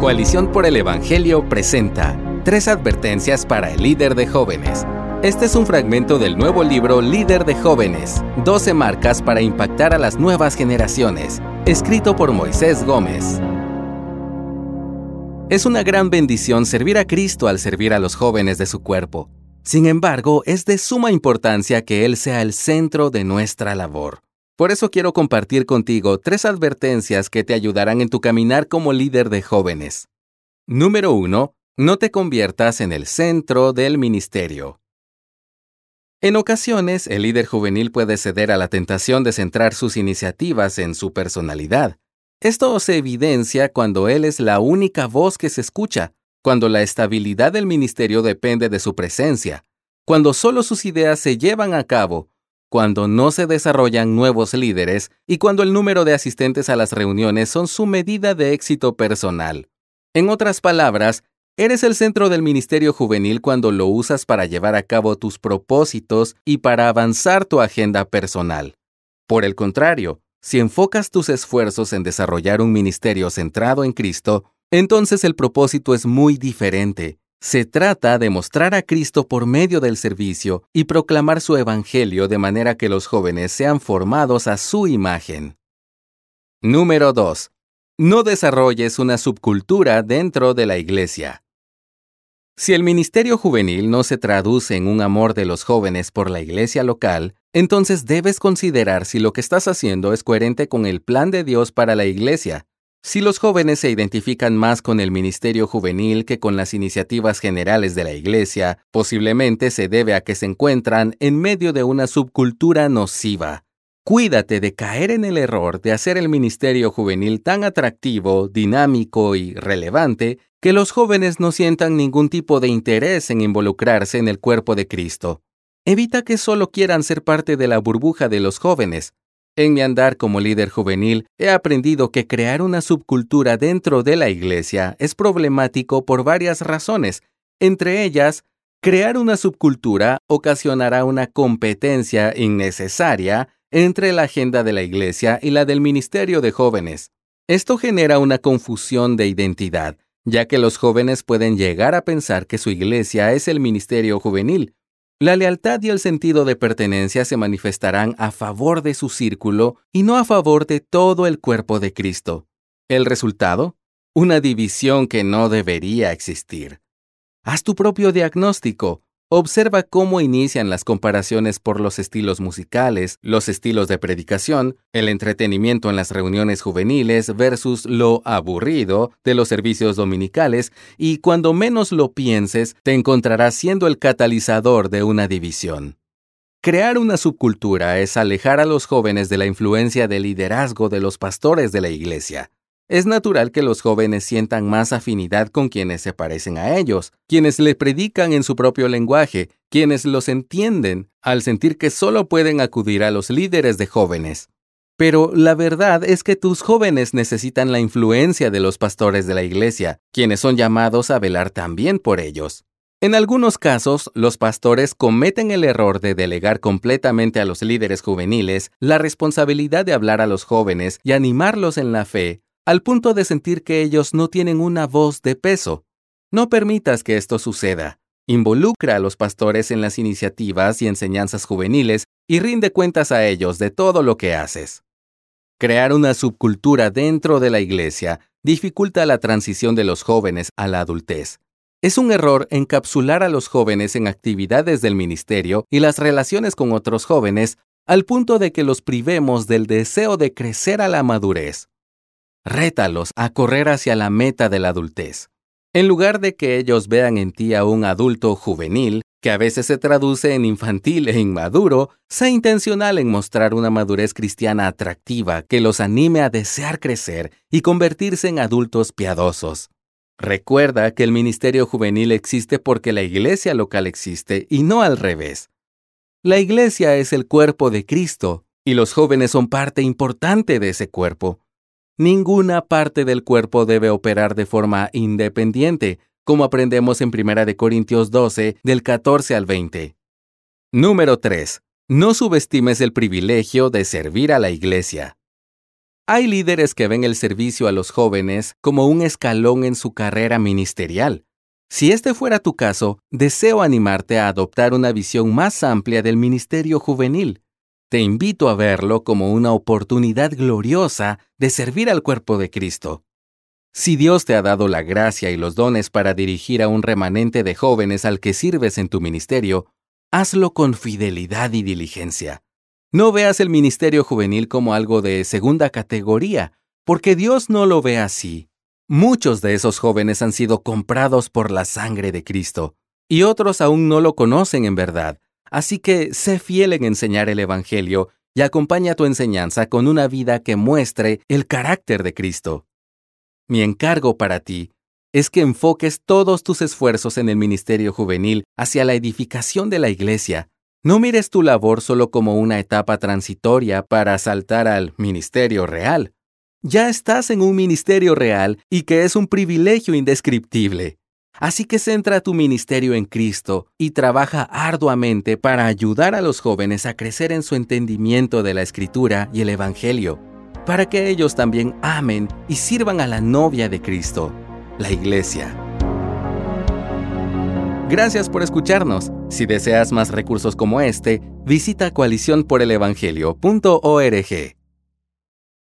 Coalición por el Evangelio presenta tres advertencias para el líder de jóvenes. Este es un fragmento del nuevo libro Líder de jóvenes, 12 marcas para impactar a las nuevas generaciones, escrito por Moisés Gómez. Es una gran bendición servir a Cristo al servir a los jóvenes de su cuerpo. Sin embargo, es de suma importancia que Él sea el centro de nuestra labor. Por eso quiero compartir contigo tres advertencias que te ayudarán en tu caminar como líder de jóvenes. Número 1. No te conviertas en el centro del ministerio. En ocasiones, el líder juvenil puede ceder a la tentación de centrar sus iniciativas en su personalidad. Esto se evidencia cuando él es la única voz que se escucha, cuando la estabilidad del ministerio depende de su presencia, cuando solo sus ideas se llevan a cabo cuando no se desarrollan nuevos líderes y cuando el número de asistentes a las reuniones son su medida de éxito personal. En otras palabras, eres el centro del ministerio juvenil cuando lo usas para llevar a cabo tus propósitos y para avanzar tu agenda personal. Por el contrario, si enfocas tus esfuerzos en desarrollar un ministerio centrado en Cristo, entonces el propósito es muy diferente se trata de mostrar a Cristo por medio del servicio y proclamar su Evangelio de manera que los jóvenes sean formados a su imagen. Número 2. No desarrolles una subcultura dentro de la iglesia. Si el ministerio juvenil no se traduce en un amor de los jóvenes por la iglesia local, entonces debes considerar si lo que estás haciendo es coherente con el plan de Dios para la iglesia si los jóvenes se identifican más con el ministerio juvenil que con las iniciativas generales de la Iglesia, posiblemente se debe a que se encuentran en medio de una subcultura nociva. Cuídate de caer en el error de hacer el ministerio juvenil tan atractivo, dinámico y relevante que los jóvenes no sientan ningún tipo de interés en involucrarse en el cuerpo de Cristo. Evita que solo quieran ser parte de la burbuja de los jóvenes, en mi andar como líder juvenil, he aprendido que crear una subcultura dentro de la iglesia es problemático por varias razones. Entre ellas, crear una subcultura ocasionará una competencia innecesaria entre la agenda de la iglesia y la del ministerio de jóvenes. Esto genera una confusión de identidad, ya que los jóvenes pueden llegar a pensar que su iglesia es el ministerio juvenil, la lealtad y el sentido de pertenencia se manifestarán a favor de su círculo y no a favor de todo el cuerpo de Cristo. ¿El resultado? Una división que no debería existir. Haz tu propio diagnóstico Observa cómo inician las comparaciones por los estilos musicales, los estilos de predicación, el entretenimiento en las reuniones juveniles versus lo aburrido de los servicios dominicales y cuando menos lo pienses te encontrarás siendo el catalizador de una división. Crear una subcultura es alejar a los jóvenes de la influencia del liderazgo de los pastores de la iglesia. Es natural que los jóvenes sientan más afinidad con quienes se parecen a ellos, quienes le predican en su propio lenguaje, quienes los entienden, al sentir que solo pueden acudir a los líderes de jóvenes. Pero la verdad es que tus jóvenes necesitan la influencia de los pastores de la iglesia, quienes son llamados a velar también por ellos. En algunos casos, los pastores cometen el error de delegar completamente a los líderes juveniles la responsabilidad de hablar a los jóvenes y animarlos en la fe al punto de sentir que ellos no tienen una voz de peso. No permitas que esto suceda. Involucra a los pastores en las iniciativas y enseñanzas juveniles y rinde cuentas a ellos de todo lo que haces. Crear una subcultura dentro de la iglesia dificulta la transición de los jóvenes a la adultez. Es un error encapsular a los jóvenes en actividades del ministerio y las relaciones con otros jóvenes al punto de que los privemos del deseo de crecer a la madurez. Rétalos a correr hacia la meta de la adultez. En lugar de que ellos vean en ti a un adulto juvenil, que a veces se traduce en infantil e inmaduro, sé intencional en mostrar una madurez cristiana atractiva que los anime a desear crecer y convertirse en adultos piadosos. Recuerda que el ministerio juvenil existe porque la iglesia local existe y no al revés. La iglesia es el cuerpo de Cristo y los jóvenes son parte importante de ese cuerpo. Ninguna parte del cuerpo debe operar de forma independiente, como aprendemos en 1 Corintios 12, del 14 al 20. Número 3. No subestimes el privilegio de servir a la iglesia. Hay líderes que ven el servicio a los jóvenes como un escalón en su carrera ministerial. Si este fuera tu caso, deseo animarte a adoptar una visión más amplia del ministerio juvenil. Te invito a verlo como una oportunidad gloriosa de servir al cuerpo de Cristo. Si Dios te ha dado la gracia y los dones para dirigir a un remanente de jóvenes al que sirves en tu ministerio, hazlo con fidelidad y diligencia. No veas el ministerio juvenil como algo de segunda categoría, porque Dios no lo ve así. Muchos de esos jóvenes han sido comprados por la sangre de Cristo, y otros aún no lo conocen en verdad. Así que sé fiel en enseñar el Evangelio y acompaña tu enseñanza con una vida que muestre el carácter de Cristo. Mi encargo para ti es que enfoques todos tus esfuerzos en el ministerio juvenil hacia la edificación de la iglesia. No mires tu labor solo como una etapa transitoria para saltar al ministerio real. Ya estás en un ministerio real y que es un privilegio indescriptible. Así que centra tu ministerio en Cristo y trabaja arduamente para ayudar a los jóvenes a crecer en su entendimiento de la Escritura y el Evangelio, para que ellos también amen y sirvan a la novia de Cristo, la Iglesia. Gracias por escucharnos. Si deseas más recursos como este, visita coaliciónporelevangelio.org.